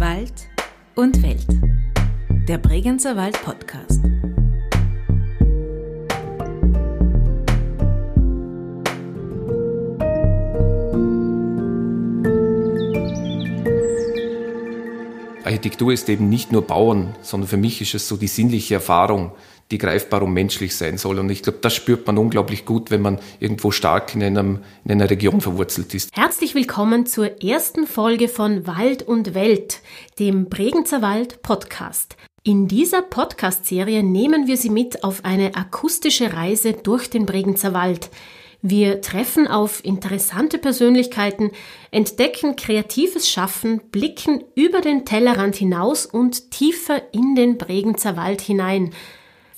Wald und Welt. Der Bregenzer Wald Podcast. Architektur ist eben nicht nur Bauen, sondern für mich ist es so die sinnliche Erfahrung, die greifbar und menschlich sein soll. Und ich glaube, das spürt man unglaublich gut, wenn man irgendwo stark in, einem, in einer Region verwurzelt ist. Herzlich willkommen zur ersten Folge von Wald und Welt, dem Bregenzer Wald Podcast. In dieser Podcast-Serie nehmen wir Sie mit auf eine akustische Reise durch den Bregenzer Wald. Wir treffen auf interessante Persönlichkeiten, entdecken kreatives Schaffen, blicken über den Tellerrand hinaus und tiefer in den Bregenzer Wald hinein.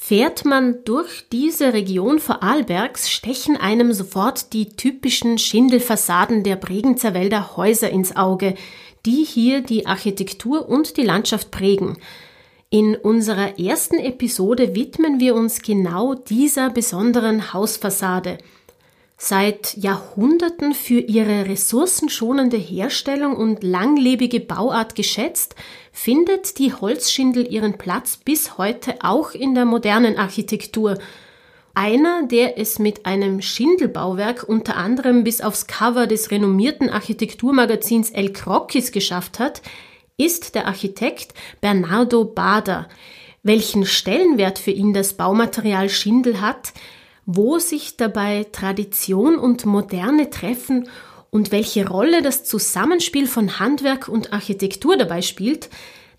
Fährt man durch diese Region Vorarlbergs, stechen einem sofort die typischen Schindelfassaden der Bregenzer Wälder Häuser ins Auge, die hier die Architektur und die Landschaft prägen. In unserer ersten Episode widmen wir uns genau dieser besonderen Hausfassade – seit Jahrhunderten für ihre ressourcenschonende Herstellung und langlebige Bauart geschätzt, findet die Holzschindel ihren Platz bis heute auch in der modernen Architektur. Einer, der es mit einem Schindelbauwerk unter anderem bis aufs Cover des renommierten Architekturmagazins El Croquis geschafft hat, ist der Architekt Bernardo Bader. Welchen Stellenwert für ihn das Baumaterial Schindel hat, wo sich dabei Tradition und Moderne treffen und welche Rolle das Zusammenspiel von Handwerk und Architektur dabei spielt,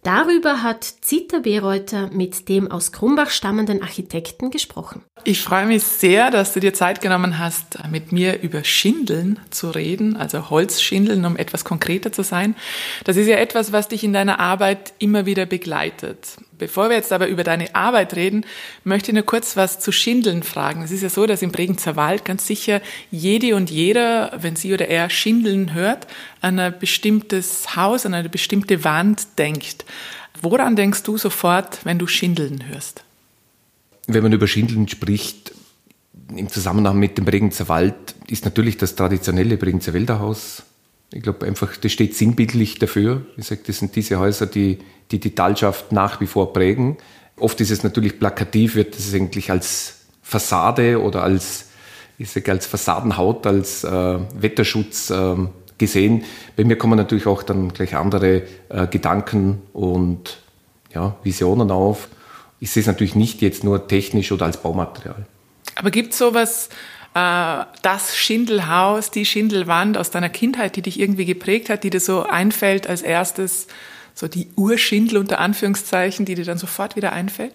Darüber hat Zita Bereuter mit dem aus Krumbach stammenden Architekten gesprochen. Ich freue mich sehr, dass du dir Zeit genommen hast, mit mir über Schindeln zu reden, also Holzschindeln, um etwas konkreter zu sein. Das ist ja etwas, was dich in deiner Arbeit immer wieder begleitet. Bevor wir jetzt aber über deine Arbeit reden, möchte ich nur kurz was zu Schindeln fragen. Es ist ja so, dass im Bregenzer Wald ganz sicher jede und jeder, wenn sie oder er Schindeln hört, an ein bestimmtes Haus, an eine bestimmte Wand denkt. Woran denkst du sofort, wenn du Schindeln hörst? Wenn man über Schindeln spricht, im Zusammenhang mit dem Bregenzer Wald, ist natürlich das traditionelle Bregenzer Wälderhaus. Ich glaube einfach, das steht sinnbildlich dafür. Ich sage, das sind diese Häuser, die die die Talschaft nach wie vor prägen. Oft ist es natürlich plakativ, wird es eigentlich als Fassade oder als, ich sage, als Fassadenhaut, als äh, Wetterschutz äh, gesehen. Bei mir kommen natürlich auch dann gleich andere äh, Gedanken und ja, Visionen auf. Ich sehe es natürlich nicht jetzt nur technisch oder als Baumaterial. Aber gibt es sowas, äh, das Schindelhaus, die Schindelwand aus deiner Kindheit, die dich irgendwie geprägt hat, die dir so einfällt als erstes, so die Urschindel unter Anführungszeichen, die dir dann sofort wieder einfällt?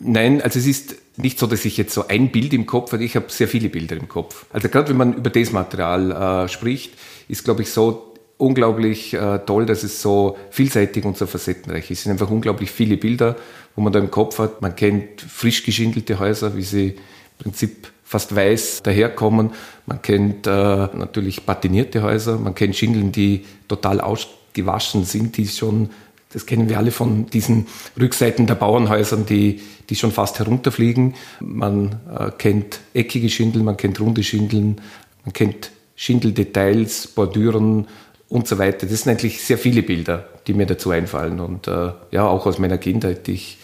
Nein, also es ist nicht so, dass ich jetzt so ein Bild im Kopf habe. Ich habe sehr viele Bilder im Kopf. Also gerade wenn man über das Material äh, spricht, ist, glaube ich, so unglaublich äh, toll, dass es so vielseitig und so facettenreich ist. Es sind einfach unglaublich viele Bilder, wo man da im Kopf hat. Man kennt frisch geschindelte Häuser, wie sie im Prinzip fast weiß daherkommen. Man kennt äh, natürlich patinierte Häuser. Man kennt Schindeln, die total aus gewaschen sind, die schon, das kennen wir alle von diesen Rückseiten der Bauernhäusern, die, die schon fast herunterfliegen. Man äh, kennt eckige Schindeln, man kennt runde Schindeln, man kennt Schindeldetails, Bordüren und so weiter. Das sind eigentlich sehr viele Bilder, die mir dazu einfallen. Und äh, ja, auch aus meiner Kindheit. Ich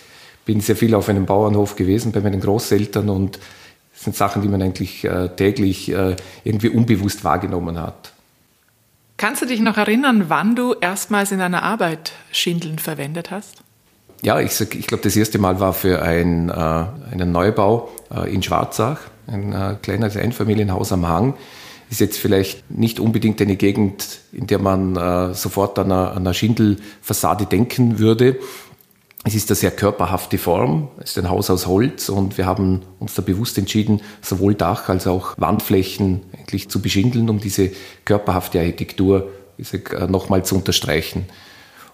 bin sehr viel auf einem Bauernhof gewesen bei meinen Großeltern und das sind Sachen, die man eigentlich äh, täglich äh, irgendwie unbewusst wahrgenommen hat. Kannst du dich noch erinnern, wann du erstmals in deiner Arbeit Schindeln verwendet hast? Ja, ich, ich glaube, das erste Mal war für ein, äh, einen Neubau äh, in Schwarzach, ein äh, kleines Einfamilienhaus am Hang. Ist jetzt vielleicht nicht unbedingt eine Gegend, in der man äh, sofort an einer, an einer Schindelfassade denken würde. Es ist eine sehr körperhafte Form. Es ist ein Haus aus Holz und wir haben uns da bewusst entschieden, sowohl Dach als auch Wandflächen eigentlich zu beschindeln, um diese körperhafte Architektur äh, nochmal zu unterstreichen.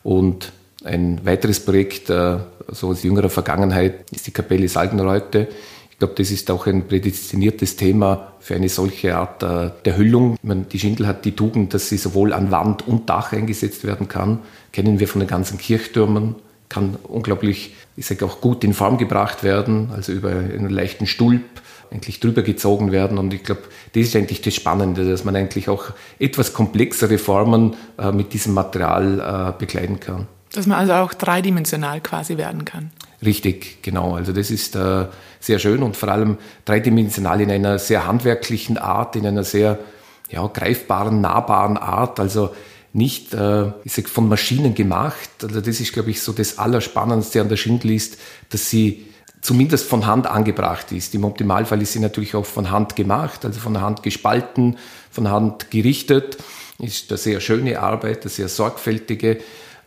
Und ein weiteres Projekt, äh, so aus jüngerer Vergangenheit, ist die Kapelle Salgenreute. Ich glaube, das ist auch ein prädestiniertes Thema für eine solche Art äh, der Hüllung. Meine, die Schindel hat die Tugend, dass sie sowohl an Wand und Dach eingesetzt werden kann. Kennen wir von den ganzen Kirchtürmen kann unglaublich, ich sage auch gut in Form gebracht werden, also über einen leichten Stulp eigentlich drüber gezogen werden. Und ich glaube, das ist eigentlich das Spannende, dass man eigentlich auch etwas komplexere Formen äh, mit diesem Material äh, bekleiden kann. Dass man also auch dreidimensional quasi werden kann. Richtig, genau. Also das ist äh, sehr schön und vor allem dreidimensional in einer sehr handwerklichen Art, in einer sehr ja, greifbaren, nahbaren Art. Also nicht äh, ich sag, von Maschinen gemacht. Also das ist, glaube ich, so das Allerspannendste an der Schindel ist, dass sie zumindest von Hand angebracht ist. Im Optimalfall ist sie natürlich auch von Hand gemacht, also von Hand gespalten, von Hand gerichtet. Ist eine sehr schöne Arbeit, eine sehr sorgfältige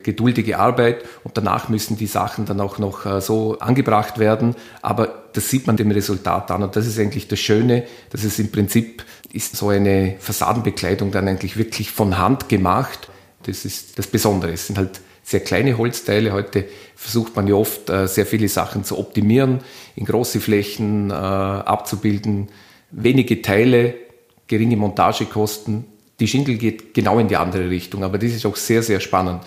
geduldige Arbeit und danach müssen die Sachen dann auch noch äh, so angebracht werden. Aber das sieht man dem Resultat an und das ist eigentlich das Schöne, dass es im Prinzip ist so eine Fassadenbekleidung dann eigentlich wirklich von Hand gemacht. Das ist das Besondere. Es sind halt sehr kleine Holzteile. Heute versucht man ja oft äh, sehr viele Sachen zu optimieren, in große Flächen äh, abzubilden, wenige Teile, geringe Montagekosten. Die Schindel geht genau in die andere Richtung, aber das ist auch sehr, sehr spannend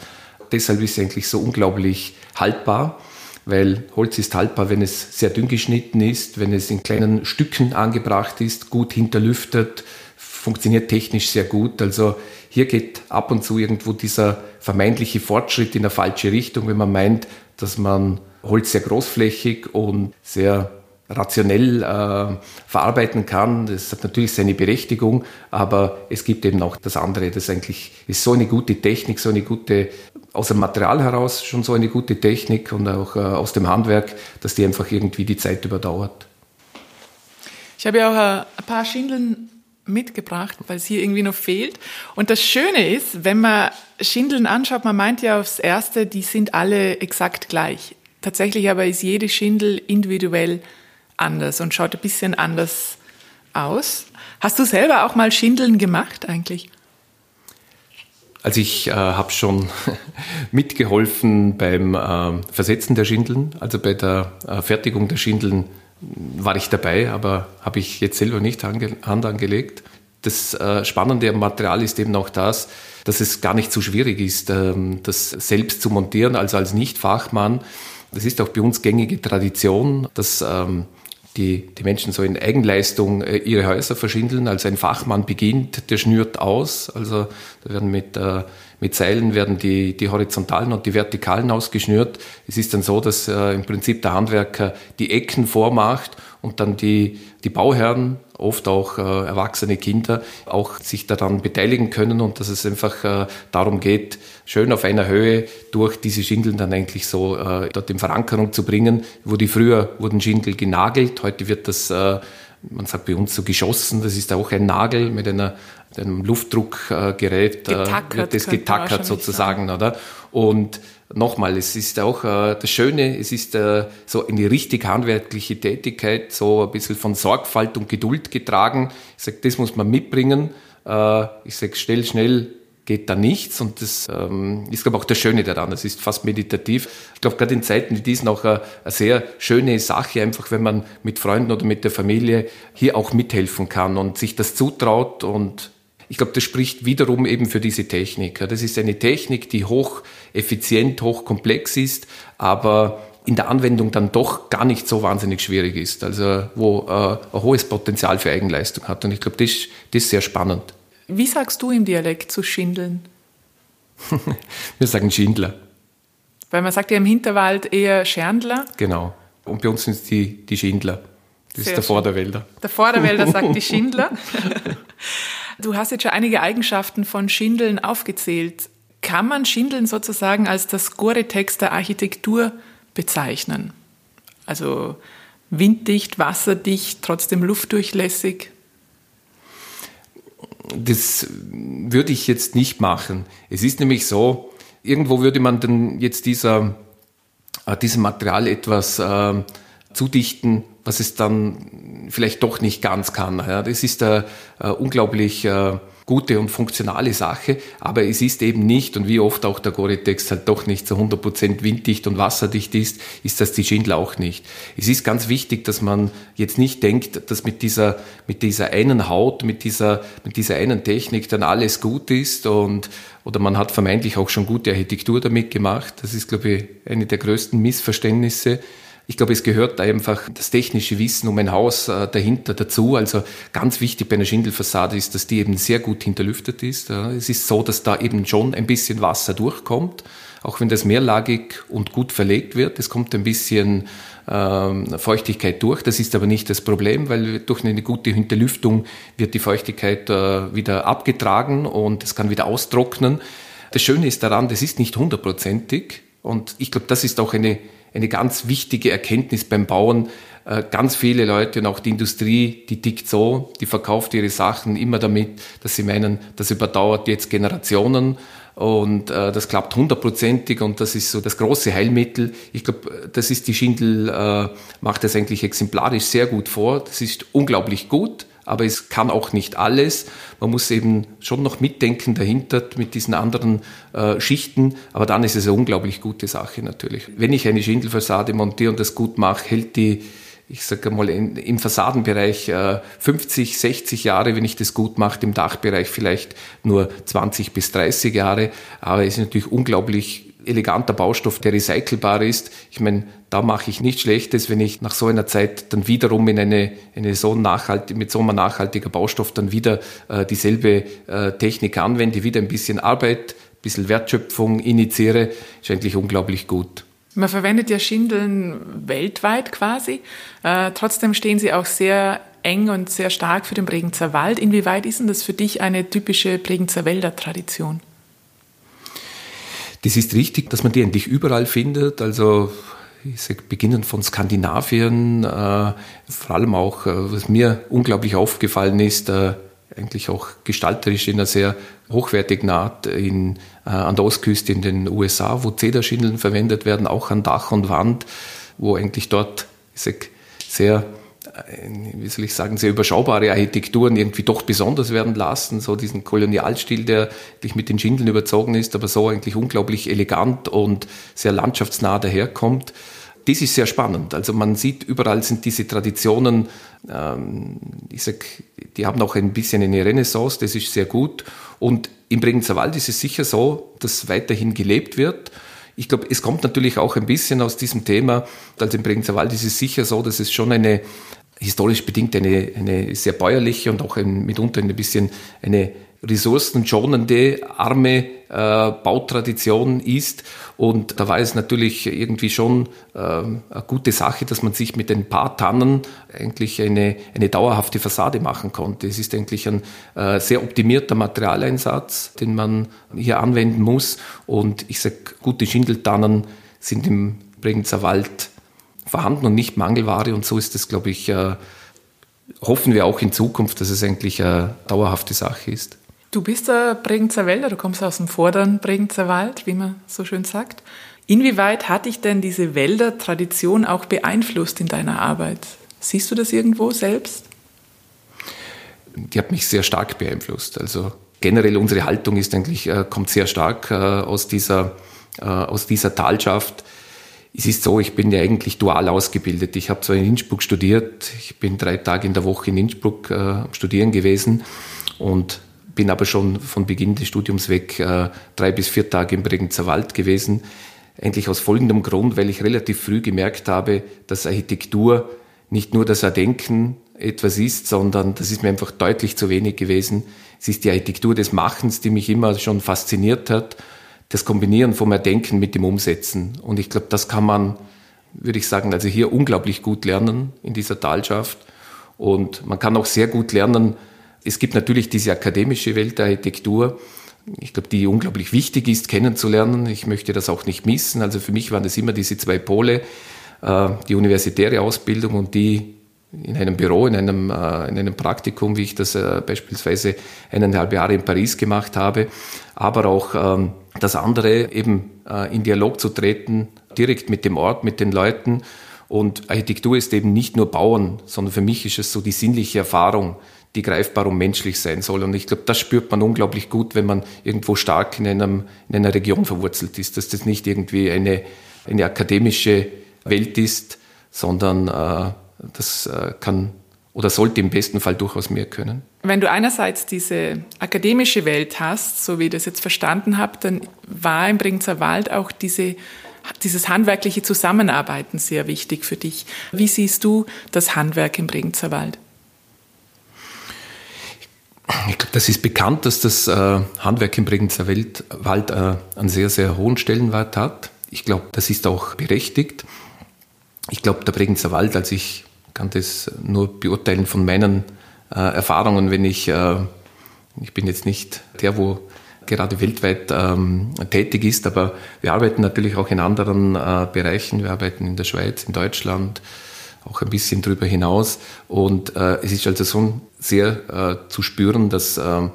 deshalb ist es eigentlich so unglaublich haltbar, weil Holz ist haltbar, wenn es sehr dünn geschnitten ist, wenn es in kleinen Stücken angebracht ist, gut hinterlüftet, funktioniert technisch sehr gut. Also hier geht ab und zu irgendwo dieser vermeintliche Fortschritt in eine falsche Richtung, wenn man meint, dass man Holz sehr großflächig und sehr rationell äh, verarbeiten kann. Das hat natürlich seine Berechtigung, aber es gibt eben auch das andere. Das eigentlich ist so eine gute Technik, so eine gute, aus dem Material heraus schon so eine gute Technik und auch äh, aus dem Handwerk, dass die einfach irgendwie die Zeit überdauert. Ich habe ja auch ein paar Schindeln mitgebracht, weil es hier irgendwie noch fehlt. Und das Schöne ist, wenn man Schindeln anschaut, man meint ja aufs Erste, die sind alle exakt gleich. Tatsächlich aber ist jede Schindel individuell anders und schaut ein bisschen anders aus. Hast du selber auch mal Schindeln gemacht eigentlich? Also ich äh, habe schon mitgeholfen beim äh, Versetzen der Schindeln, also bei der äh, Fertigung der Schindeln war ich dabei, aber habe ich jetzt selber nicht ange Hand angelegt. Das äh, Spannende am Material ist eben auch das, dass es gar nicht so schwierig ist, ähm, das selbst zu montieren, also als Nicht-Fachmann. Das ist auch bei uns gängige Tradition, dass ähm, die, die Menschen so in Eigenleistung äh, ihre Häuser verschindeln. Also ein Fachmann beginnt, der schnürt aus. Also da werden mit, äh, mit Seilen werden die, die horizontalen und die vertikalen ausgeschnürt. Es ist dann so, dass äh, im Prinzip der Handwerker die Ecken vormacht und dann die, die Bauherren, oft auch äh, erwachsene Kinder, auch sich daran beteiligen können und dass es einfach äh, darum geht, schön auf einer Höhe durch diese Schindeln dann eigentlich so äh, dort in Verankerung zu bringen, wo die früher wurden Schindel genagelt, heute wird das äh, man sagt bei uns so geschossen, das ist auch ein Nagel mit einer, einem Luftdruckgerät, äh, wird das getackert sozusagen, oder? Und nochmal, es ist auch äh, das Schöne, es ist äh, so eine richtig handwerkliche Tätigkeit, so ein bisschen von Sorgfalt und Geduld getragen. Ich sage, das muss man mitbringen. Äh, ich sage, schnell, schnell geht da nichts und das ähm, ist, glaube ich, auch das Schöne daran. Das ist fast meditativ. Ich glaube, gerade in Zeiten wie diesen auch eine, eine, sehr schöne Sache, einfach wenn man mit Freunden oder mit der Familie hier auch mithelfen kann und sich das zutraut und ich glaube, das spricht wiederum eben für diese Technik. Das ist eine Technik, die hoch effizient, hoch komplex ist, aber in der Anwendung dann doch gar nicht so wahnsinnig schwierig ist. Also wo äh, ein hohes Potenzial für Eigenleistung hat. Und ich glaube, das, das ist sehr spannend. Wie sagst du im Dialekt zu Schindeln? Wir sagen Schindler. Weil man sagt ja im Hinterwald eher Scherndler. Genau. Und bei uns sind es die, die Schindler. Das Sehr ist der schön. Vorderwälder. Der Vorderwälder sagt die Schindler. Du hast jetzt schon einige Eigenschaften von Schindeln aufgezählt. Kann man Schindeln sozusagen als das Gore-Tex der Architektur bezeichnen? Also winddicht, wasserdicht, trotzdem luftdurchlässig? Das würde ich jetzt nicht machen. Es ist nämlich so, irgendwo würde man dann jetzt dieser, äh, diesem Material etwas äh, zudichten, was es dann vielleicht doch nicht ganz kann. Ja, das ist eine, eine unglaublich äh, gute und funktionale Sache, aber es ist eben nicht, und wie oft auch der Gore-Tex halt doch nicht zu 100% winddicht und wasserdicht ist, ist das die Schindel auch nicht. Es ist ganz wichtig, dass man jetzt nicht denkt, dass mit dieser, mit dieser einen Haut, mit dieser, mit dieser einen Technik dann alles gut ist und, oder man hat vermeintlich auch schon gute Architektur damit gemacht. Das ist, glaube ich, eine der größten Missverständnisse Ich glaube, es gehört einfach das technische Wissen um ein Haus äh, dahinter dazu. Also ganz wichtig bei einer Schindelfassade ist, dass die eben sehr gut hinterlüftet ist. Es ist so, dass da eben schon ein bisschen Wasser durchkommt, auch wenn das mehrlagig und gut verlegt wird. Es kommt ein bisschen ähm, Feuchtigkeit durch. Das ist aber nicht das Problem, weil durch eine gute Hinterlüftung wird die Feuchtigkeit äh, wieder abgetragen und es kann wieder austrocknen. Das Schöne ist daran, das ist nicht hundertprozentig und ich glaube, das ist auch eine, eine ganz wichtige Erkenntnis beim Bauen. Äh, ganz viele Leute und auch die Industrie, die tickt so, die verkauft ihre Sachen immer damit, dass sie meinen, das überdauert jetzt Generationen und äh, das klappt hundertprozentig und das ist so das große Heilmittel. Ich glaube, das ist die Schindel, äh, macht das eigentlich exemplarisch sehr gut vor. Das ist unglaublich gut, aber es kann auch nicht alles. Man muss eben schon noch mitdenken dahinter mit diesen anderen äh, Schichten, aber dann ist es eine unglaublich gute Sache natürlich. Wenn ich eine Schindelfassade montiere und das gut mache, hält die ich sage mal, in, im Fassadenbereich äh, 50, 60 Jahre, wenn ich das gut mache, im Dachbereich vielleicht nur 20 bis 30 Jahre. Aber es ist natürlich unglaublich eleganter Baustoff, der recycelbar ist. Ich meine, da mache ich nichts Schlechtes, wenn ich nach so einer Zeit dann wiederum in eine, eine so nachhaltig, mit so einem nachhaltiger Baustoff dann wieder äh, dieselbe äh, Technik anwende, wieder ein bisschen Arbeit, ein bisschen Wertschöpfung initiiere, ist eigentlich unglaublich gut. Man verwendet ja Schindeln weltweit quasi. Äh, trotzdem stehen sie auch sehr eng und sehr stark für den Bregenzer Wald. Inwieweit ist denn das für dich eine typische Bregenzer Wälder Tradition? Das ist richtig, dass man die endlich überall findet. Also ich sag, beginnend von Skandinavien, äh, vor allem auch, äh, was mir unglaublich aufgefallen ist, äh, eigentlich auch gestalterisch in einer sehr hochwertigen Art in, äh, an der Ostküste in den USA, wo Zederschindeln verwendet werden, auch an Dach und Wand, wo eigentlich dort ich sag, sehr wie soll ich sagen, sehr überschaubare Architekturen irgendwie doch besonders werden lassen, so diesen Kolonialstil, der eigentlich mit den Schindeln überzogen ist, aber so eigentlich unglaublich elegant und sehr landschaftsnah daherkommt das ist sehr spannend. Also man sieht, überall sind diese Traditionen, ähm, ich sag, die haben auch ein bisschen eine Renaissance, das ist sehr gut. Und im Bregenzer Wald ist es sicher so, dass weiterhin gelebt wird. Ich glaube, es kommt natürlich auch ein bisschen aus diesem Thema, also im Bregenzer Wald ist es sicher so, dass es schon eine historisch bedingt eine, eine sehr bäuerliche und auch ein, mitunter ein bisschen eine ressourcenschonende, arme äh, Bautradition ist. Und da war es natürlich irgendwie schon äh, eine gute Sache, dass man sich mit ein paar Tannen eigentlich eine, eine dauerhafte Fassade machen konnte. Es ist eigentlich ein äh, sehr optimierter Materialeinsatz, den man hier anwenden muss. Und ich sage, gute Schindeltannen sind im Bregenzer Wald vorhanden und nicht Mangelware. Und so ist es, glaube ich, äh, hoffen wir auch in Zukunft, dass es eigentlich eine dauerhafte Sache ist. Du bist der Bregenzer Wälder, du kommst aus dem vorderen Bregenzer Wald, wie man so schön sagt. Inwieweit hat dich denn diese Wälder-Tradition auch beeinflusst in deiner Arbeit? Siehst du das irgendwo selbst? Die hat mich sehr stark beeinflusst. Also generell unsere Haltung ist eigentlich, äh, kommt sehr stark äh, aus dieser, äh, aus dieser Talschaft. Es ist so, ich bin ja eigentlich dual ausgebildet. Ich habe zwar in Innsbruck studiert, ich bin drei Tage in der Woche in Innsbruck äh, studieren gewesen und bin aber schon von Beginn des Studiums weg äh, drei bis vier Tage im Bregenzer Wald gewesen. Eigentlich aus folgendem Grund, weil ich relativ früh gemerkt habe, dass Architektur nicht nur das Erdenken etwas ist, sondern das ist mir einfach deutlich zu wenig gewesen. Es ist die Architektur des Machens, die mich immer schon fasziniert hat. Das Kombinieren vom Erdenken mit dem Umsetzen. Und ich glaube, das kann man, würde ich sagen, also hier unglaublich gut lernen in dieser Talschaft. Und man kann auch sehr gut lernen, es gibt natürlich diese akademische Welt der Architektur, ich glaube, die unglaublich wichtig ist, kennenzulernen. Ich möchte das auch nicht missen. Also für mich waren das immer diese zwei Pole, äh, die universitäre Ausbildung und die in einem Büro, in einem, äh, in einem Praktikum, wie ich das äh, beispielsweise eineinhalb Jahre in Paris gemacht habe, aber auch ähm, das andere, eben in Dialog zu treten, direkt mit dem Ort, mit den Leuten. Und Architektur ist eben nicht nur Bauen, sondern für mich ist es so die sinnliche Erfahrung, die greifbar und menschlich sein soll. Und ich glaube, das spürt man unglaublich gut, wenn man irgendwo stark in, einem, in einer Region verwurzelt ist, dass das nicht irgendwie eine, eine akademische Welt ist, sondern äh, das äh, kann oder sollte im besten Fall durchaus mehr können. Wenn du einerseits diese akademische Welt hast, so wie ich das jetzt verstanden habe, dann war im Bregenzer Wald auch diese dieses handwerkliche Zusammenarbeiten sehr wichtig für dich. Wie siehst du das Handwerk im Bregenzer Wald? Ich glaube, das ist bekannt, dass das äh, Handwerk im Bregenzer Wald äh, einen sehr, sehr hohen Stellenwert hat. Ich glaube, das ist auch berechtigt. Ich glaube, der Bregenzer Wald, also ich kann das nur beurteilen von meinen äh, Erfahrungen, wenn ich, äh, ich bin jetzt nicht der, wo gerade weltweit ähm, tätig ist, aber wir arbeiten natürlich auch in anderen äh, Bereichen. Wir arbeiten in der Schweiz, in Deutschland, auch ein bisschen darüber hinaus. Und äh, es ist also schon sehr äh, zu spüren, dass äh,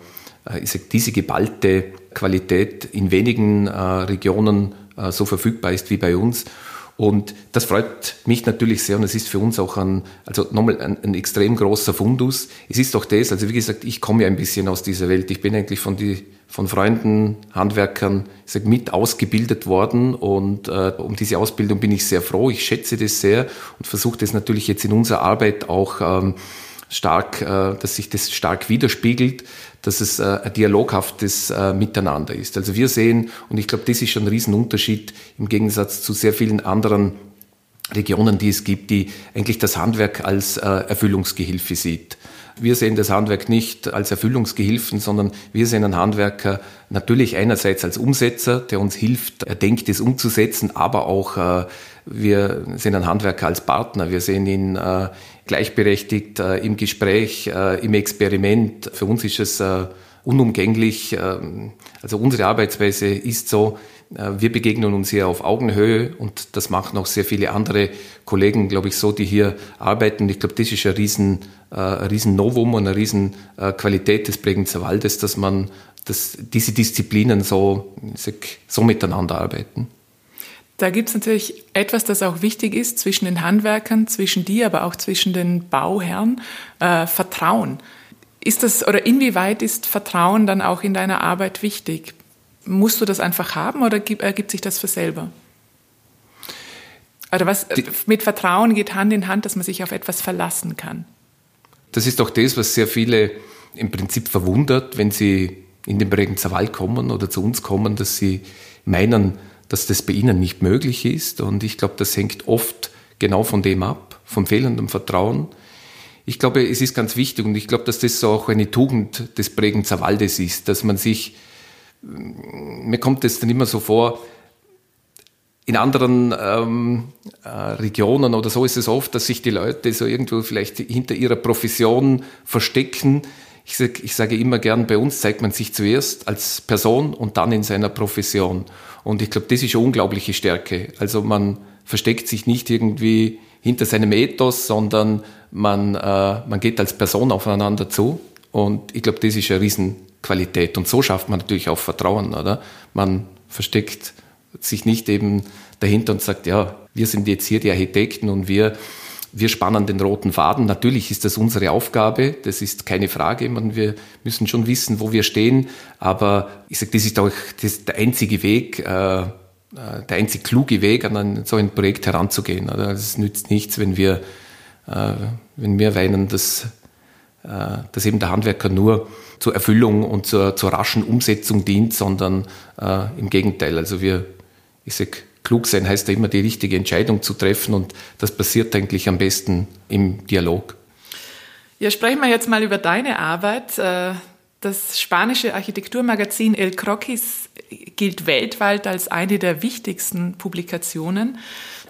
sag, diese geballte Qualität in wenigen Regionen so verfügbar ist wie bei uns. Und das freut mich natürlich sehr und es ist für uns auch ein, also nochmal ein, ein, extrem großer Fundus. Es ist auch das, also wie gesagt, ich komme ja ein bisschen aus dieser Welt. Ich bin eigentlich von, die, von Freunden, Handwerkern ich sag, mit ausgebildet worden und äh, um diese Ausbildung bin ich sehr froh. Ich schätze das sehr und versuche das natürlich jetzt in unserer Arbeit auch ähm, stark, äh, dass sich das stark widerspiegelt, dass es äh, ein dialoghaftes äh, Miteinander ist. Also wir sehen, und ich glaube, das ist schon ein Riesenunterschied im Gegensatz zu sehr vielen anderen Regionen, die es gibt, die eigentlich das Handwerk als Erfüllungsgehilfe sieht. Wir sehen das Handwerk nicht als Erfüllungsgehilfen, sondern wir sehen einen Handwerker natürlich einerseits als Umsetzer, der uns hilft, er denkt es umzusetzen, aber auch wir sehen einen Handwerker als Partner. Wir sehen ihn gleichberechtigt äh, im Gespräch, äh, im Experiment. Für uns ist es äh, unumgänglich. Ähm, also unsere Arbeitsweise ist so, äh, wir begegnen uns hier auf Augenhöhe und das machen auch sehr viele andere Kollegen, glaube ich, so, die hier arbeiten. Ich glaube, das ist ein riesen, äh, riesen Novum und eine riesen äh, Qualität des Bregenzer Waldes, dass man, dass diese Disziplinen so, so miteinander arbeiten. Da gibt es natürlich etwas, das auch wichtig ist zwischen den Handwerkern, zwischen dir, aber auch zwischen den Bauherren, äh, Vertrauen. Ist das oder inwieweit ist Vertrauen dann auch in deiner Arbeit wichtig? Musst du das einfach haben oder ergibt sich das für selber? Oder was mit Vertrauen geht Hand in Hand, dass man sich auf etwas verlassen kann. Das ist doch das, was sehr viele im Prinzip verwundert, wenn sie in den Bregenzer Wald kommen oder zu uns kommen, dass sie meinen, dass das bei ihnen nicht möglich ist. Und ich glaube, das hängt oft genau von dem ab, vom fehlenden Vertrauen. Ich glaube, es ist ganz wichtig und ich glaube, dass das auch eine Tugend des Bregenzer Waldes ist, dass man sich, mir kommt es dann immer so vor, in anderen ähm, äh, Regionen oder so ist es oft, dass sich die Leute so irgendwo vielleicht hinter ihrer Profession verstecken. Ich, sag, ich sage immer gern, bei uns zeigt man sich zuerst als Person und dann in seiner Profession. Und ich glaube, das ist eine unglaubliche Stärke. Also man versteckt sich nicht irgendwie hinter seinem Ethos, sondern man, äh, man geht als Person aufeinander zu. Und ich glaube, das ist eine Riesenqualität. Und so schafft man natürlich auch Vertrauen, oder? Man versteckt sich nicht eben dahinter und sagt, ja, wir sind jetzt hier die Architekten und wir wir spannen den roten Faden. Natürlich ist das unsere Aufgabe, das ist keine Frage. Man, wir müssen schon wissen, wo wir stehen. Aber ich sage, das ist auch das der einzige Weg, äh, äh, der einzig kluge Weg, an ein, so ein Projekt heranzugehen. Also es nützt nichts, wenn wir, äh, wenn wir weinen, dass, äh, dass eben der Handwerker nur zur Erfüllung und zur, zur raschen Umsetzung dient, sondern äh, im Gegenteil. Also wir, ich sage, klug sein heißt ja immer, die richtige Entscheidung zu treffen und das passiert eigentlich am besten im Dialog. Ja, sprechen wir jetzt mal über deine Arbeit. Äh, das spanische Architekturmagazin El Croquis gilt weltweit als eine der wichtigsten Publikationen.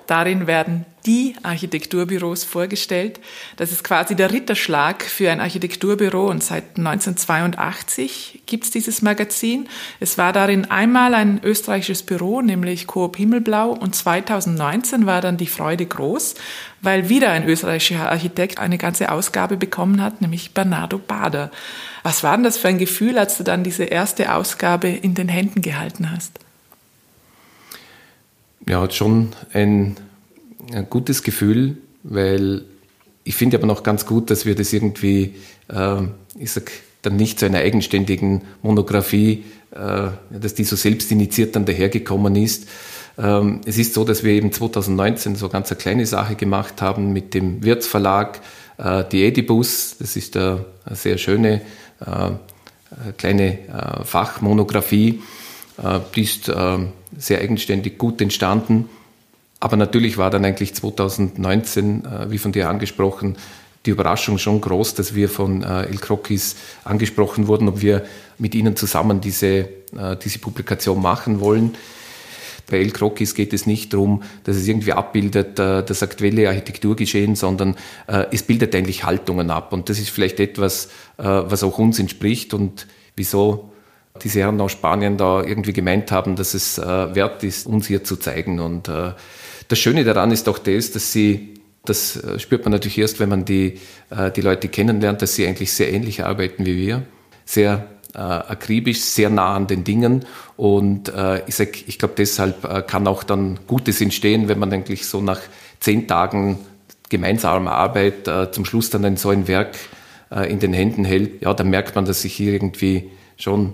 Darin werden die Architekturbüros vorgestellt. Das ist quasi der Ritterschlag für ein Architekturbüro und seit 1982 gibt es dieses Magazin. Es war darin einmal ein österreichisches Büro, nämlich Coop Himmelblau und 2019 war dann die Freude groß, weil wieder ein österreichischer Architekt eine ganze Ausgabe bekommen hat, nämlich Bernardo Bader. Was war denn das für ein Gefühl, als du dann diese erste Ausgabe in den Händen gehalten hast? Ja, schon ein, ein gutes Gefühl, weil ich finde aber noch ganz gut, dass wir das irgendwie, äh, ich sag, dann nicht zu einer eigenständigen Monographie, äh, dass die so selbstinitiiert dann dahergekommen ist. Ähm, es ist so, dass wir eben 2019 so ganz eine kleine Sache gemacht haben mit dem Wirtsverlag, äh, die Edibus. Das ist eine, eine sehr schöne äh, kleine äh, Fachmonographie die ist äh, sehr eigenständig gut entstanden. Aber natürlich war dann eigentlich 2019, äh, wie von dir angesprochen, die Überraschung schon groß, dass wir von äh, El Croquis angesprochen wurden, ob wir mit ihnen zusammen diese, äh, diese Publikation machen wollen. Bei El Croquis geht es nicht darum, dass es irgendwie abbildet äh, das aktuelle Architekturgeschehen, sondern äh, es bildet eigentlich Haltungen ab. Und das ist vielleicht etwas, äh, was auch uns entspricht und wieso diese Herren aus Spanien da irgendwie gemeint haben, dass es äh, wert ist, uns hier zu zeigen. Und äh, das Schöne daran ist auch das, dass sie das äh, spürt man natürlich erst, wenn man die, äh, die Leute kennenlernt, dass sie eigentlich sehr ähnlich arbeiten wie wir. Sehr äh, akribisch, sehr nah an den Dingen. Und äh, ich sag, ich glaube, deshalb kann auch dann Gutes entstehen, wenn man eigentlich so nach zehn Tagen gemeinsamer Arbeit zum Schluss dann ein, so ein Werk in den Händen hält. Ja, dann merkt man, dass sich hier irgendwie schon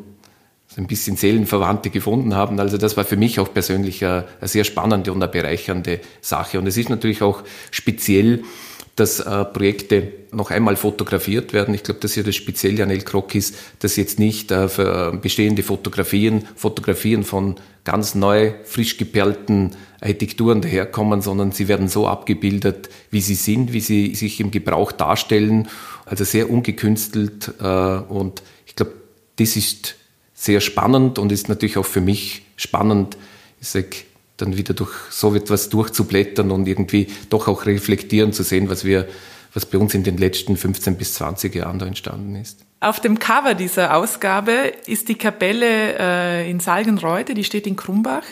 ein bisschen Seelenverwandte gefunden haben. Also das war für mich auch persönlich eine, eine sehr spannende und eine bereichernde Sache. Und es ist natürlich auch speziell, dass äh, Projekte noch einmal fotografiert werden. Ich glaube, das ist ja das Spezielle an El Croquis, dass jetzt nicht äh, für bestehende Fotografien, Fotografien von ganz neu, frisch geperlten Architekturen daherkommen, sondern sie werden so abgebildet, wie sie sind, wie sie sich im Gebrauch darstellen. Also sehr ungekünstelt. Äh, und ich glaube, das ist sehr spannend und ist natürlich auch für mich spannend, ich sag, dann wieder durch so etwas durchzublättern und irgendwie doch auch reflektieren zu sehen, was wir, was bei uns in den letzten 15 bis 20 Jahren da entstanden ist. Auf dem Cover dieser Ausgabe ist die Kapelle äh, in Salgenreute, die steht in Krumbach.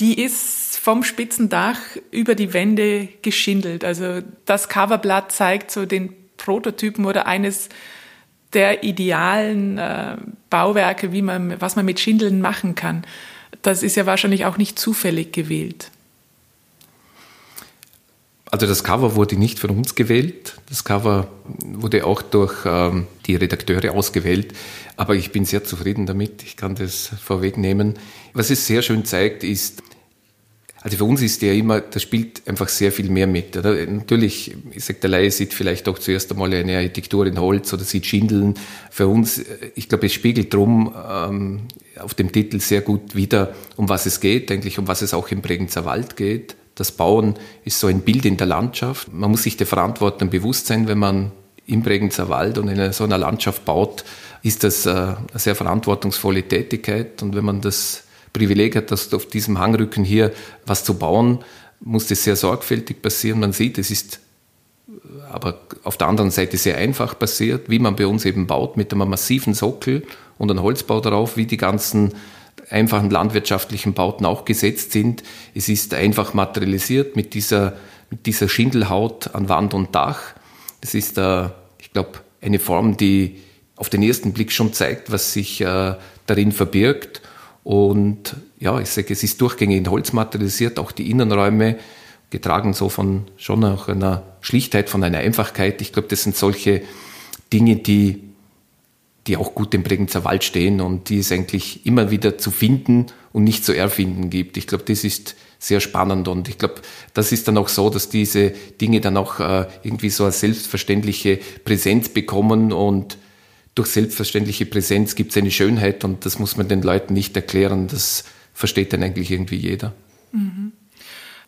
Die ist vom Spitzendach über die Wände geschindelt. Also das Coverblatt zeigt so den Prototypen oder eines der idealen äh, Bauwerke, wie man, was man mit Schindeln machen kann. Das ist ja wahrscheinlich auch nicht zufällig gewählt. Also das Cover wurde nicht von uns gewählt. Das Cover wurde auch durch ähm, die Redakteure ausgewählt. Aber ich bin sehr zufrieden damit. Ich kann das vorwegnehmen. Was es sehr schön zeigt, ist, also für uns ist ja immer, das spielt einfach sehr viel mehr mit. Oder? Natürlich, ich sage, der Laie sieht vielleicht auch zuerst einmal eine Architektur in Holz oder sieht Schindeln. Für uns, ich glaube, es spiegelt drum ähm, auf dem Titel sehr gut wieder, um was es geht, eigentlich um was es auch im Bregenzer Wald geht. Das Bauen ist so ein Bild in der Landschaft. Man muss sich der Verantwortung bewusst sein, wenn man im Bregenzer Wald und in so einer Landschaft baut, ist das äh, eine sehr verantwortungsvolle Tätigkeit. Und wenn man das Privileg hat, dass auf diesem Hangrücken hier was zu bauen, muss das sehr sorgfältig passieren. Man sieht, es ist aber auf der anderen Seite sehr einfach passiert, wie man bei uns eben baut, mit einem massiven Sockel und einem Holzbau darauf, wie die ganzen einfachen landwirtschaftlichen Bauten auch gesetzt sind. Es ist einfach materialisiert mit dieser, mit dieser Schindelhaut an Wand und Dach. Das ist, äh, ich glaube, eine Form, die auf den ersten Blick schon zeigt, was sich äh, darin verbirgt. Und ja, ich sage, es ist durchgängig in Holz materialisiert, auch die Innenräume, getragen so von schon auch einer Schlichtheit, von einer Einfachkeit. Ich glaube, das sind solche Dinge, die, die auch gut im Bregenzer Wald stehen und die es eigentlich immer wieder zu finden und nicht zu erfinden gibt. Ich glaube, das ist sehr spannend und ich glaube, das ist dann auch so, dass diese Dinge dann auch äh, irgendwie so eine selbstverständliche Präsenz bekommen und durch selbstverständliche Präsenz gibt es eine Schönheit und das muss man den Leuten nicht erklären. Das versteht dann eigentlich irgendwie jeder. Mhm.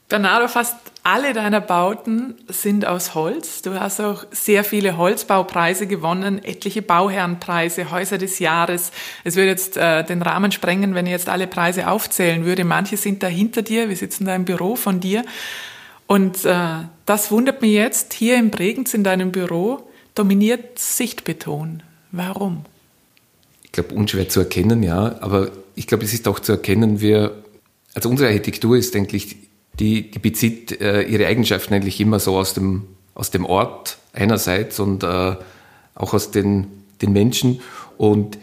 Bernardo, fast alle deiner Bauten sind aus Holz. Du hast auch sehr viele Holzbaupreise gewonnen, etliche Bauherrenpreise, Häuser des Jahres. Es würde jetzt äh, den Rahmen sprengen, wenn ich jetzt alle Preise aufzählen würde. Manche sind da hinter dir, wir sitzen da im Büro von dir. Und äh, das wundert mich jetzt, hier im Bregenz in deinem Büro dominiert Sichtbeton. Warum? Ich glaube, unschwer zu erkennen, ja. Aber ich glaube, es ist auch zu erkennen, wir, also unsere Architektur ist eigentlich, die, die bezieht äh, ihre Eigenschaften eigentlich immer so aus dem, aus dem Ort einerseits und äh, auch aus den, den Menschen. Und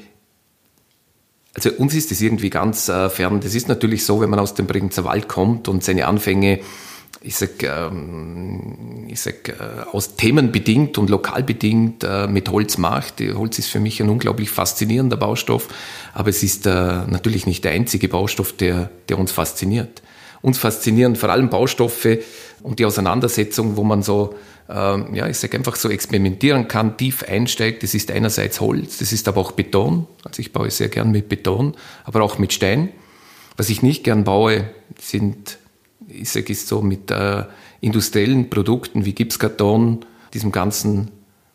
also uns ist das irgendwie ganz äh, fern. Das ist natürlich so, wenn man aus dem Bregenzer Wald kommt und seine Anfänge ich sag, ähm, ich sag, äh, aus themenbedingt und lokalbedingt äh, mit Holz macht. Holz ist für mich ein unglaublich faszinierender Baustoff, aber es ist äh, natürlich nicht der einzige Baustoff, der, der uns fasziniert. Uns faszinieren vor allem Baustoffe und die Auseinandersetzung, wo man so, ähm, ja, ich sag einfach so experimentieren kann, tief einsteigt. Das ist einerseits Holz, das ist aber auch Beton. Also ich baue sehr gern mit Beton, aber auch mit Stein. Was ich nicht gern baue, sind, ich sage es so, mit äh, industriellen Produkten wie Gipskarton, diesem ganzen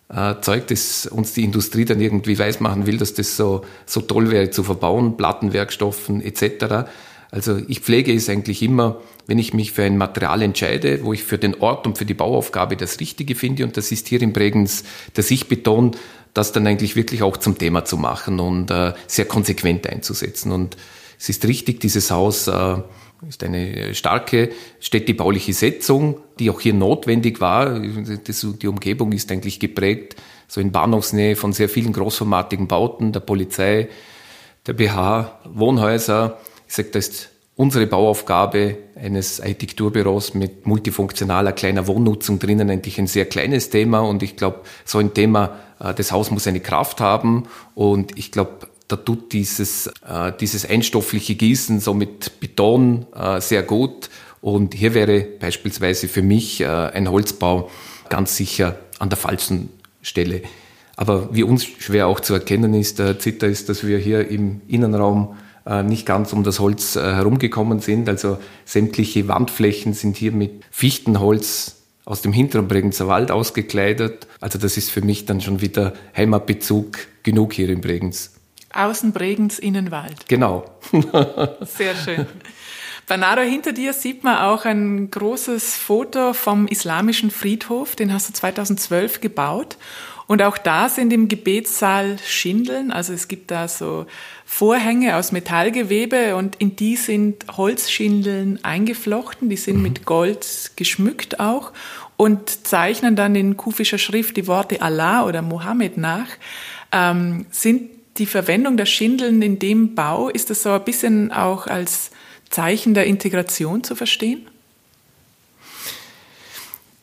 äh, Zeug, das uns die Industrie dann irgendwie weismachen will, dass das so, so toll wäre zu verbauen, Plattenwerkstoffen etc. Also ich pflege es eigentlich immer, wenn ich mich für ein Material entscheide, wo ich für den Ort und für die Bauaufgabe das Richtige finde, und das ist hier in Bregenz dass ich betone, das dann eigentlich wirklich auch zum Thema zu machen und äh, sehr konsequent einzusetzen. Und es ist richtig, dieses Haus äh, ist eine starke städtebauliche Setzung, die auch hier notwendig war. Die Umgebung ist eigentlich geprägt, so in Bahnhofsnähe von sehr vielen großformatigen Bauten, der Polizei, der BH, Wohnhäuser. Ich sage, das ist unsere Bauaufgabe eines Architekturbüros mit multifunktionaler kleiner Wohnnutzung drinnen eigentlich ein sehr kleines Thema und ich glaube, so ein Thema, äh, das Haus muss eine Kraft haben und ich glaube, da tut dieses, äh, dieses einstoffliche Gießen so mit Beton äh, sehr gut. Und hier wäre beispielsweise für mich äh, ein Holzbau ganz sicher an der falschen Stelle. Aber wie uns schwer auch zu erkennen ist, äh, Zitter ist, dass wir hier im Innenraum äh, nicht ganz um das Holz äh, herumgekommen sind. Also sämtliche Wandflächen sind hier mit Fichtenholz aus dem hinteren Bregenzer Wald ausgekleidet. Also das ist für mich dann schon wieder Heimatbezug genug hier in Bregenz. Außen Bregenz, innen Wald. Genau. Sehr schön. Bernardo, hinter dir sieht man auch ein großes Foto vom islamischen Friedhof. Den hast du 2012 gebaut. Und auch da sind im Gebetssaal Schindeln. Also es gibt da so Vorhänge aus Metallgewebe und in die sind Holzschindeln eingeflochten. Die sind mhm. mit Gold geschmückt auch und zeichnen dann in kufischer Schrift die Worte Allah oder Mohammed nach. Ähm, sind die Verwendung der Schindeln in dem Bau, ist das so ein bisschen auch als Zeichen der Integration zu verstehen?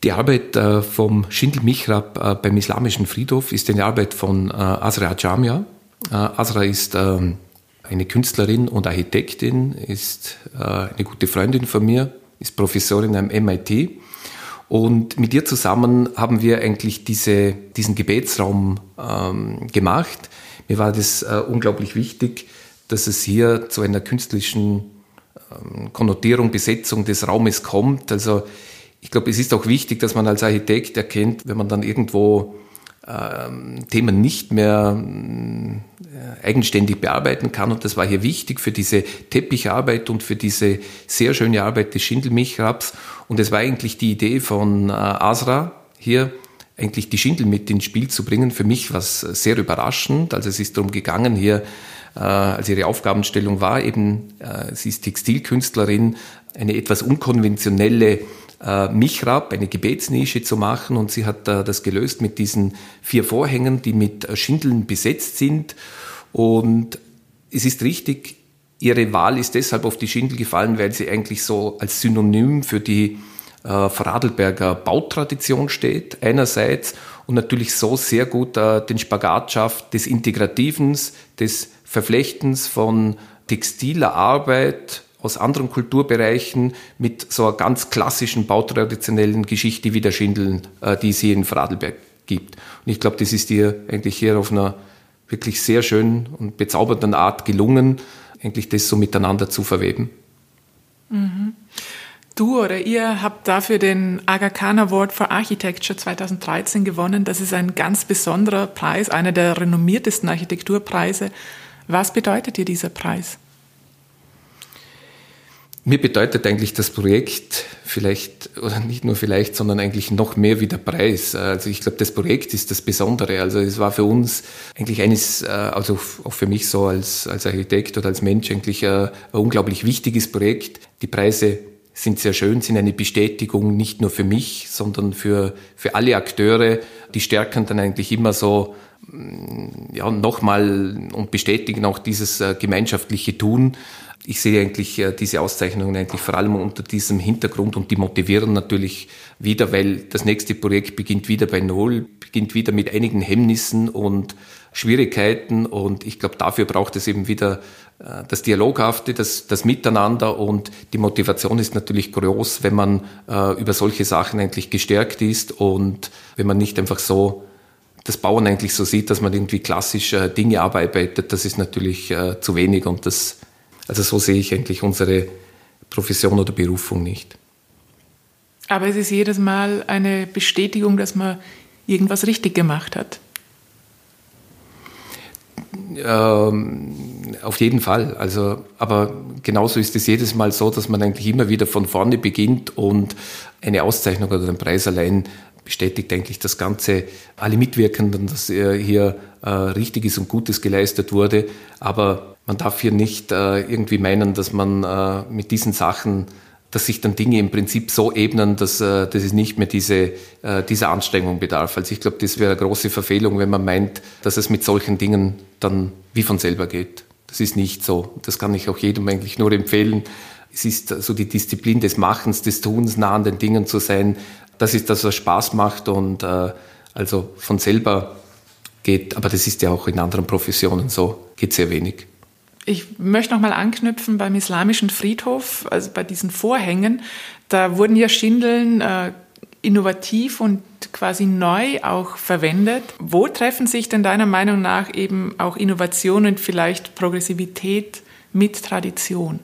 Die Arbeit äh, vom Schindel Mihrab äh, beim Islamischen Friedhof ist eine Arbeit von äh, Azra Jamia. Azra ist ähm, eine Künstlerin und Architektin, ist eine gute Freundin von mir, ist Professorin am MIT. Und mit ihr zusammen haben wir eigentlich diese, diesen Gebetsraum ähm, gemacht. Mir war das äh, unglaublich wichtig, dass es hier zu einer künstlerischen ähm, Konnotierung, Besetzung des Raumes kommt. Also ich glaube, es ist auch wichtig, dass man als Architekt erkennt, wenn man dann irgendwo ähm, Themen nicht mehr äh, eigenständig bearbeiten kann. Und das war hier wichtig für diese Teppicharbeit und für diese sehr schöne Arbeit des Schindelmichrabs. Und es war eigentlich die Idee von äh, Asra hier, eigentlich die Schindel mit ins Spiel zu bringen. Für mich war es sehr überraschend. Also es ist darum gegangen hier, äh, also ihre Aufgabenstellung war eben, äh, sie ist Textilkünstlerin, eine etwas unkonventionelle äh, Mihrab, eine Gebetsnische zu machen und sie hat äh, das gelöst mit diesen vier Vorhängen, die mit Schindeln besetzt sind und es ist richtig, ihre Wahl ist deshalb auf die Schindel gefallen, weil sie eigentlich so als Synonym für die äh, Vorarlberger Bautradition steht, einerseits, und natürlich so sehr gut äh, den Spagat schafft des Integrativens, des Verflechtens von textiler Arbeit aus anderen Kulturbereichen mit so einer ganz klassischen bautraditionellen Geschichte wie der Schindeln, äh, die es hier in Vorarlberg gibt. Und ich glaube, das ist dir eigentlich hier auf einer wirklich sehr schönen und bezaubernden Art gelungen, eigentlich das so miteinander zu verweben. Mhm. Du oder ihr habt dafür den Aga Khan Award for Architecture 2013 gewonnen. Das ist ein ganz besonderer Preis, einer der renommiertesten Architekturpreise. Was bedeutet dir dieser Preis? Mir bedeutet eigentlich das Projekt vielleicht, oder nicht nur vielleicht, sondern eigentlich noch mehr wie der Preis. Also ich glaube, das Projekt ist das Besondere. Also es war für uns eigentlich eines, äh, also auch für mich so als, als Architekt oder als Mensch eigentlich ein, ein unglaublich wichtiges Projekt. Die Preise sind sehr schön, sind eine Bestätigung nicht nur für mich, sondern für, für alle Akteure. Die stärken dann eigentlich immer so mm, ja, nochmal und bestätigen auch dieses äh, gemeinschaftliche Tun. Ich sehe eigentlich äh, diese Auszeichnungen eigentlich vor allem unter diesem Hintergrund und die motivieren natürlich wieder, weil das nächste Projekt beginnt wieder bei Null, beginnt wieder mit einigen Hemmnissen und Schwierigkeiten und ich glaube, dafür braucht es eben wieder äh, das Dialoghafte, das, das Miteinander und die Motivation ist natürlich groß, wenn man äh, über solche Sachen eigentlich gestärkt ist und wenn man nicht einfach so das Bauen eigentlich so sieht, dass man irgendwie klassisch äh, Dinge arbeitet, das ist natürlich äh, zu wenig und das Also so sehe ich eigentlich unsere Profession oder Berufung nicht. Aber es ist jedes Mal eine Bestätigung, dass man irgendwas richtig gemacht hat. Ähm, auf jeden Fall. Also, aber genauso ist es jedes Mal so, dass man eigentlich immer wieder von vorne beginnt und eine Auszeichnung oder ein Preis allein bestätigt eigentlich das Ganze, alle Mitwirkenden, dass hier äh, Richtiges und Gutes geleistet wurde. Aber man darf hier nicht äh, irgendwie meinen, dass man äh, mit diesen Sachen dass sich dann Dinge im Prinzip so ebnen, dass, äh, dass es nicht mehr diese, äh, dieser Anstrengung bedarf. Also ich glaube, das wäre eine große Verfehlung, wenn man meint, dass es mit solchen Dingen dann wie von selber geht. Das ist nicht so. Das kann ich auch jedem eigentlich nur empfehlen. Es ist so die Disziplin des Machens, des Tuns, nah an den Dingen zu sein. Das ist das, was Spaß macht und äh, also von selber geht, aber das ist ja auch in anderen Professionen so, geht sehr wenig. Ich möchte noch mal anknüpfen beim islamischen Friedhof, also bei diesen Vorhängen. Da wurden ja Schindeln äh, innovativ und quasi neu auch verwendet. Wo treffen sich denn deiner Meinung nach eben auch Innovation und vielleicht Progressivität mit Tradition?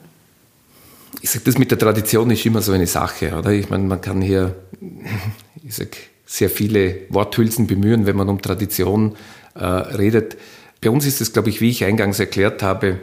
Ich sage, das mit der Tradition ist immer so eine Sache, oder? Ich meine, man kann hier, ich sag, sehr viele Worthülsen bemühen, wenn man um Tradition äh, redet. Bei uns ist es, glaube ich, wie ich eingangs erklärt habe,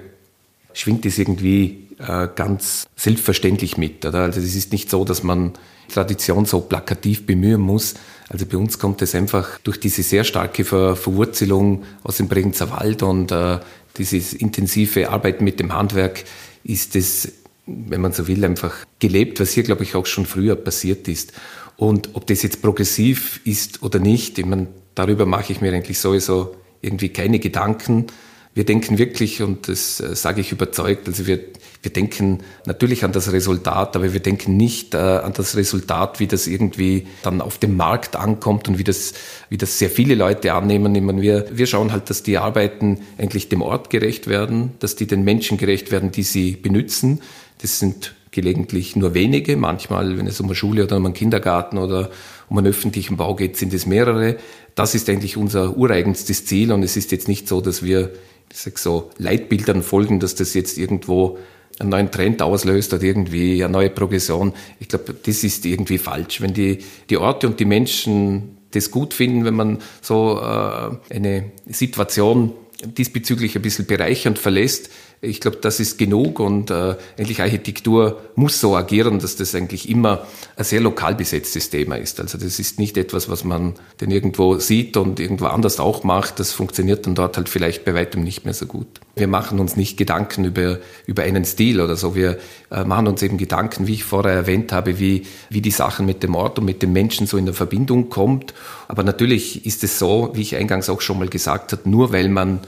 schwingt es irgendwie äh, ganz selbstverständlich mit. Oder? Also es ist nicht so, dass man Tradition so plakativ bemühen muss. Also bei uns kommt es einfach durch diese sehr starke Ver Verwurzelung aus dem Bregenzer Wald und äh, dieses intensive Arbeiten mit dem Handwerk ist es, wenn man so will, einfach gelebt, was hier, glaube ich, auch schon früher passiert ist. Und ob das jetzt progressiv ist oder nicht, ich meine, darüber mache ich mir eigentlich sowieso irgendwie keine Gedanken. Wir denken wirklich, und das äh, sage ich überzeugt, also wir, wir denken natürlich an das Resultat, aber wir denken nicht äh, an das Resultat, wie das irgendwie dann auf dem Markt ankommt und wie das, wie das sehr viele Leute annehmen. Ich meine, wir, wir schauen halt, dass die Arbeiten eigentlich dem Ort gerecht werden, dass die den Menschen gerecht werden, die sie benutzen. Das sind gelegentlich nur wenige. Manchmal, wenn es um eine Schule oder um einen Kindergarten oder um einen öffentlichen Bau geht, sind es mehrere. Das ist eigentlich unser ureigenstes Ziel und es ist jetzt nicht so, dass wir ich sag so, Leitbildern folgen, dass das jetzt irgendwo einen neuen Trend auslöst oder irgendwie eine neue Progression. Ich glaube, das ist irgendwie falsch. Wenn die, die Orte und die Menschen das gut finden, wenn man so äh, eine Situation diesbezüglich ein bisschen bereichernd verlässt, ich glaube, das ist genug und äh, eigentlich Architektur muss so agieren, dass das eigentlich immer ein sehr lokal besetztes Thema ist. Also das ist nicht etwas, was man denn irgendwo sieht und irgendwo anders auch macht. Das funktioniert dann dort halt vielleicht bei weitem nicht mehr so gut. Wir machen uns nicht Gedanken über, über einen Stil oder so. Wir äh, machen uns eben Gedanken, wie ich vorher erwähnt habe, wie, wie die Sachen mit dem Ort und mit dem Menschen so in der Verbindung kommt. Aber natürlich ist es so, wie ich eingangs auch schon mal gesagt habe, nur weil man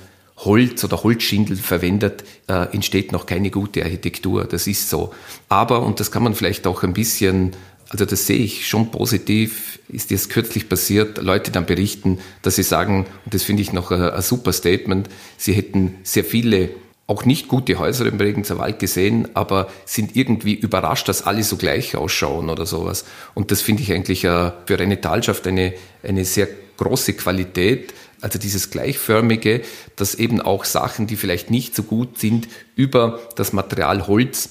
Holz oder Holzschindel verwendet, äh, entsteht noch keine gute Architektur. Das ist so. Aber, und das kann man vielleicht auch ein bisschen, also das sehe ich schon positiv, ist jetzt kürzlich passiert, Leute dann berichten, dass sie sagen, und das finde ich noch ein, ein super Statement, sie hätten sehr viele auch nicht gute Häuser im Bregenzer Wald gesehen, aber sind irgendwie überrascht, dass alle so gleich ausschauen oder sowas. Und das finde ich eigentlich äh, für eine Talschaft eine, eine sehr große Qualität, also dieses Gleichförmige, dass eben auch Sachen, die vielleicht nicht so gut sind, über das Material Holz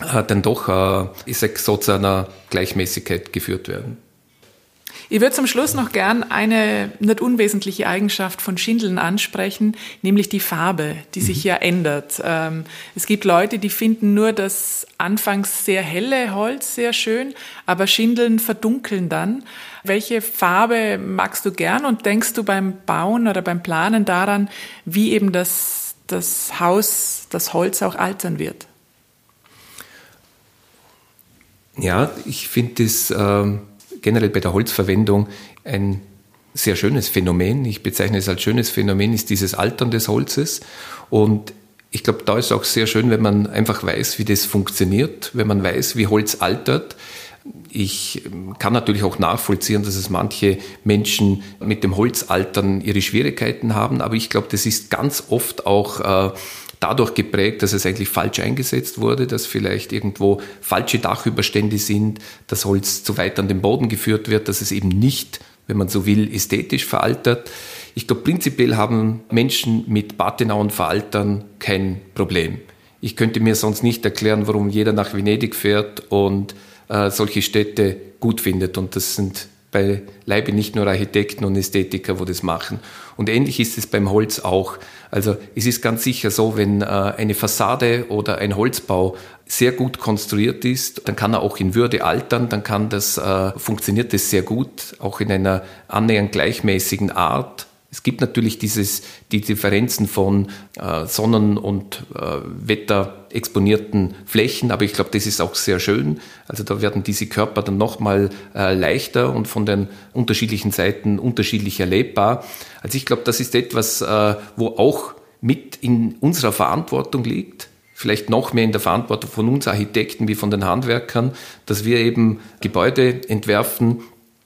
äh, dann doch, äh, ich sag, so zu einer Gleichmäßigkeit geführt werden. Ich würde zum Schluss noch gern eine nicht unwesentliche Eigenschaft von Schindeln ansprechen, nämlich die Farbe, die sich mhm. ja ändert. Ähm, es gibt Leute, die finden nur das anfangs sehr helle Holz sehr schön, aber Schindeln verdunkeln dann. Welche Farbe magst du gern und denkst du beim Bauen oder beim Planen daran, wie eben das, das Haus, das Holz auch altern wird? Ja, ich finde das ähm, generell bei der Holzverwendung ein sehr schönes Phänomen. Ich bezeichne es als schönes Phänomen, ist dieses Altern des Holzes. Und ich glaube, da ist auch sehr schön, wenn man einfach weiß, wie das funktioniert, wenn man weiß, wie Holz altert. Ich kann natürlich auch nachvollziehen, dass es manche Menschen mit dem Holzaltern ihre Schwierigkeiten haben, aber ich glaube, das ist ganz oft auch äh, dadurch geprägt, dass es eigentlich falsch eingesetzt wurde, dass vielleicht irgendwo falsche Dachüberstände sind, das Holz zu weit an den Boden geführt wird, dass es eben nicht, wenn man so will, ästhetisch veraltert. Ich glaube, prinzipiell haben Menschen mit Patenau und Veraltern kein Problem. ich könnte mir sonst nicht erklären, warum jeder nach Venedig fährt und äh, solche Städte gut findet. Und das sind bei Leibe nicht nur Architekten und Ästhetiker, wo das machen. Und ähnlich ist es beim Holz auch. Also es ist ganz sicher so, wenn äh, eine Fassade oder ein Holzbau sehr gut konstruiert ist, dann kann er auch in Würde altern, dann kann das, äh, funktioniert das sehr gut, auch in einer annähernd gleichmäßigen Art. Es gibt natürlich dieses, die Differenzen von äh, Sonnen- und äh, wetterexponierten Flächen, aber ich glaube, das ist auch sehr schön. Also da werden diese Körper dann nochmal äh, leichter und von den unterschiedlichen Seiten unterschiedlich erlebbar. Also ich glaube, das ist etwas, äh, wo auch mit in unserer Verantwortung liegt, vielleicht noch mehr in der Verantwortung von uns Architekten wie von den Handwerkern, dass wir eben Gebäude entwerfen,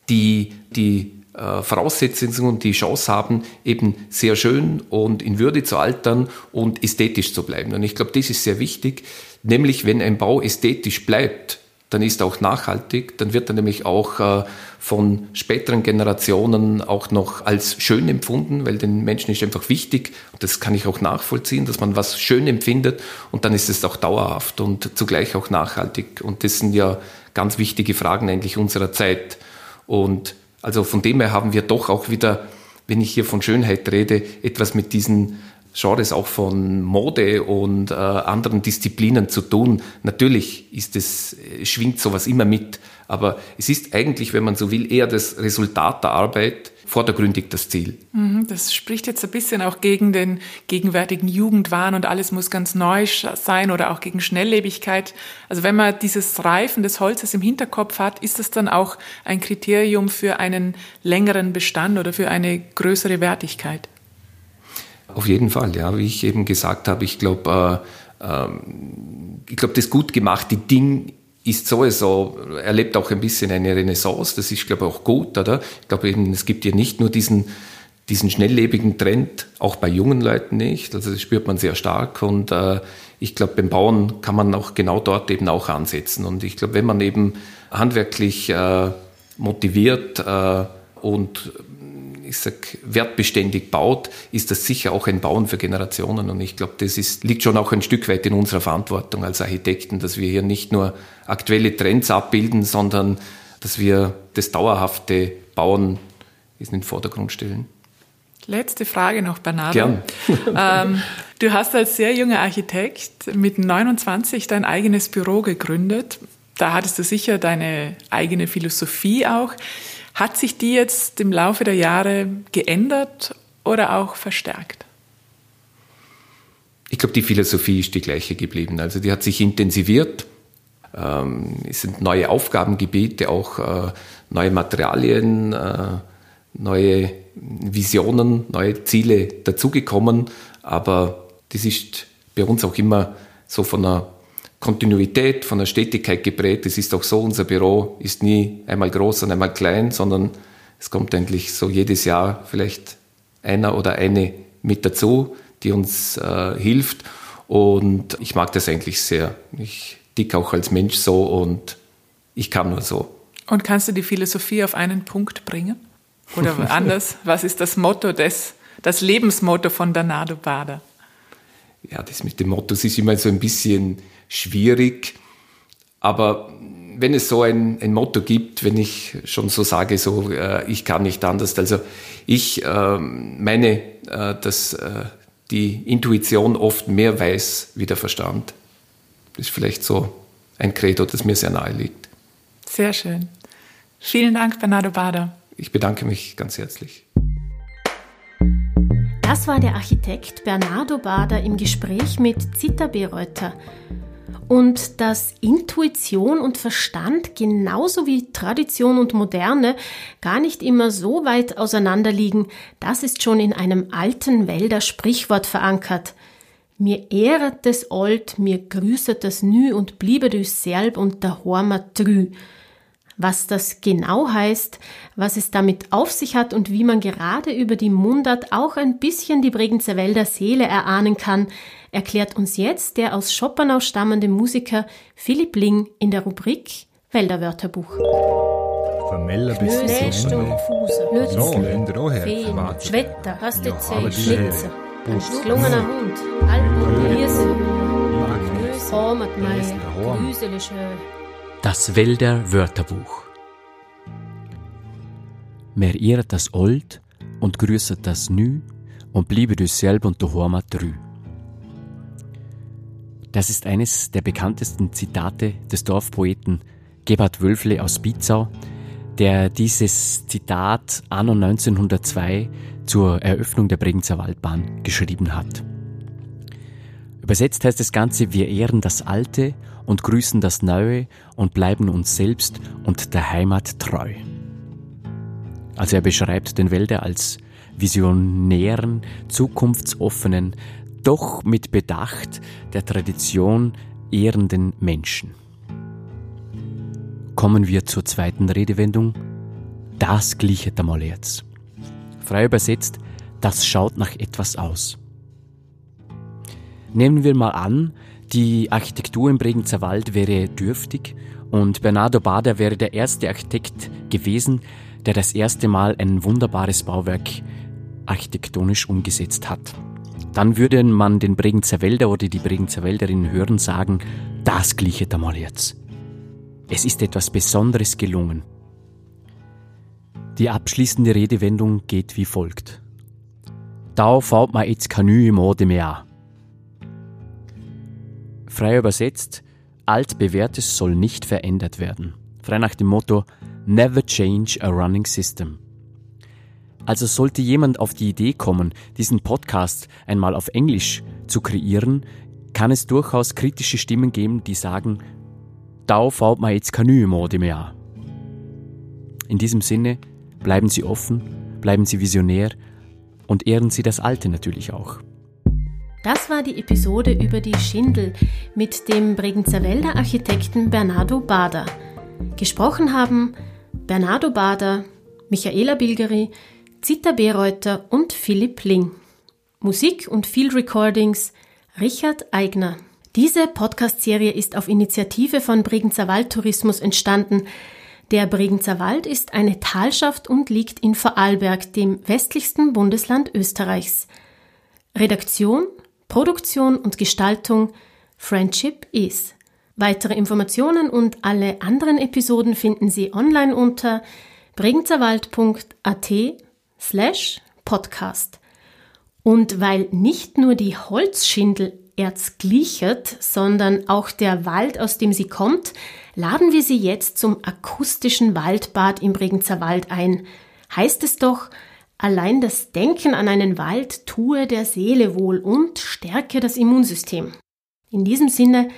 die die äh, Voraussetzungen und die Chance haben, eben sehr schön und in Würde zu altern und ästhetisch zu bleiben. Und ich glaube, das ist sehr wichtig, nämlich wenn ein Bau ästhetisch bleibt, dann ist er auch nachhaltig, dann wird er nämlich auch äh, von späteren Generationen auch noch als schön empfunden, weil den Menschen ist einfach wichtig, das kann ich auch nachvollziehen, dass man was schön empfindet und dann ist es auch dauerhaft und zugleich auch nachhaltig. Und das sind ja ganz wichtige Fragen eigentlich unserer Zeit. Und also von dem her haben wir doch auch wieder, wenn ich hier von Schönheit rede, etwas mit diesen Genres auch von Mode und äh, anderen Disziplinen zu tun. Natürlich ist es, schwingt sowas immer mit, aber es ist eigentlich, wenn man so will, eher das Resultat der Arbeit, vordergründig das Ziel. Mhm, das spricht jetzt ein bisschen auch gegen den gegenwärtigen Jugendwahn und alles muss ganz neu sein oder auch gegen Schnelllebigkeit. Also wenn man dieses Reifen des Holzes im Hinterkopf hat, ist das dann auch ein Kriterium für einen längeren Bestand oder für eine größere Wertigkeit? Auf jeden Fall, ja. Wie ich eben gesagt habe, ich glaube, äh, äh, ich glaube, das gut gemachte Ding ist sowieso, erlebt auch ein bisschen eine Renaissance. Das ist, glaube ich, auch gut, oder? Ich glaube eben, es gibt ja nicht nur diesen, diesen schnelllebigen Trend, auch bei jungen Leuten nicht. Also das spürt man sehr stark. Und äh, ich glaube, beim Bauen kann man auch genau dort eben auch ansetzen. Und ich glaube, wenn man eben handwerklich äh, motiviert äh, und ich sag, wertbeständig baut, ist das sicher auch ein Bauen für Generationen. Und ich glaube, das ist, liegt schon auch ein Stück weit in unserer Verantwortung als Architekten, dass wir hier nicht nur aktuelle Trends abbilden, sondern dass wir das dauerhafte Bauen in den Vordergrund stellen. Letzte Frage noch, Bernardo. Gern. ähm, du hast als sehr junger Architekt mit 29 dein eigenes Büro gegründet. Da hattest du sicher deine eigene Philosophie auch. Hat sich die jetzt im Laufe der Jahre geändert oder auch verstärkt? Ich glaube, die Philosophie ist die gleiche geblieben. Also die hat sich intensiviert. Ähm, es sind neue Aufgabengebiete, auch äh, neue Materialien, äh, neue Visionen, neue Ziele dazugekommen. Aber das ist bei uns auch immer so von einer Kontinuität, von der Stetigkeit geprägt. Es ist auch so, unser Büro ist nie einmal groß und einmal klein, sondern es kommt eigentlich so jedes Jahr vielleicht einer oder eine mit dazu, die uns äh, hilft. Und ich mag das eigentlich sehr. Ich dick auch als Mensch so und ich kann nur so. Und kannst du die Philosophie auf einen Punkt bringen? Oder anders, was ist das Motto des, das Lebensmotto von Bernardo Bader? Ja, das mit dem Motto ist immer so ein bisschen schwierig. Aber wenn es so ein, ein Motto gibt, wenn ich schon so sage, so äh, ich kann nicht anders, also ich äh, meine, äh, dass äh, die Intuition oft mehr weiß wie der Verstand. Das ist vielleicht so ein Credo, das mir sehr nahe liegt. Sehr schön. Vielen Dank, Bernardo Bader. Ich bedanke mich ganz herzlich. Das war der Architekt Bernardo Bader im Gespräch mit Zita Bereuter und dass Intuition und Verstand genauso wie Tradition und Moderne gar nicht immer so weit auseinander liegen, das ist schon in einem alten Wälder Sprichwort verankert. Mir ehret des Old, mir grüßet das Nü und bliebe du selb und der Hormer trü. Was das genau heißt, was es damit auf sich hat und wie man gerade über die Mundart auch ein bisschen die Bregenzer Wälder Seele erahnen kann, erklärt uns jetzt der aus Schopenau stammende Musiker Philipp Ling in der Rubrik Wälderwörterbuch. Vermeller bis auch her. Feen. Schwetter, hast du Ja, Zeh, aber die- Schlitze, ein gelungener Hund, Alpen und Hirse, das Home hat mein grüselige Das Wälder Wörterbuch. Mer ihret das Old und grüßet das Nü und bliebe du selb und du Horma drü. Das ist eines der bekanntesten Zitate des Dorfpoeten Gebhard Wölfle aus Bizau, der dieses Zitat anno 1902 zur Eröffnung der Bregenzer Waldbahn geschrieben hat. Übersetzt heißt das Ganze, wir ehren das Alte und grüßen das Neue und bleiben uns selbst und der Heimat treu. Also er beschreibt den Wälder als visionären, zukunftsoffenen, doch mit Bedacht der Tradition ehrenden Menschen. Kommen wir zur zweiten Redewendung. Das glichet einmal jetzt. Frei übersetzt, das schaut nach etwas aus. Nehmen wir mal an, die Architektur im Bregenzer Wald wäre dürftig und Bernardo Bader wäre der erste Architekt gewesen, der das erste Mal ein wunderbares Bauwerk architektonisch umgesetzt hat. Dann würde man den Bregenzer Wälder oder die Bregenzer Wälderin hören sagen, das glichet einmal jetzt. Es ist etwas Besonderes gelungen. Die abschließende Redewendung geht wie folgt. Da fällt mir jetzt Kanü im mehr. Frei übersetzt, altbewährtes soll nicht verändert werden. Frei nach dem Motto Never change a running system. Also sollte jemand auf die Idee kommen, diesen Podcast einmal auf Englisch zu kreieren, kann es durchaus kritische Stimmen geben, die sagen, da fällt mir jetzt keine Mode mehr. In diesem Sinne, bleiben Sie offen, bleiben Sie visionär und ehren Sie das Alte natürlich auch. Das war die Episode über die Schindel mit dem Bregenzer Wälder Architekten Bernardo Bader. Gesprochen haben Bernardo Bader, Michaela Bilgeri, Zita Bereuter und Philipp Ling. Musik und Field Recordings Richard Eigner. Diese Podcast-Serie ist auf Initiative von Bregenzer Waldtourismus entstanden. Der Bregenzer Wald ist eine Talschaft und liegt in Vorarlberg, dem westlichsten Bundesland Österreichs. Redaktion, Produktion und Gestaltung Friendship is. Weitere Informationen und alle anderen Episoden finden Sie online unter bregenzerwald.at slash podcast. Und weil nicht nur die Holzschindel Erz glichert, sondern auch der Wald, aus dem sie kommt, laden wir sie jetzt zum akustischen Waldbad im Bregenzer Wald ein. Heißt es doch, allein das Denken an einen Wald tue der Seele wohl und stärke das Immunsystem. In diesem Sinne,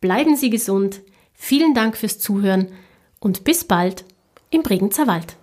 bleiben Sie gesund, vielen Dank fürs Zuhören und bis bald im Bregenzer Wald.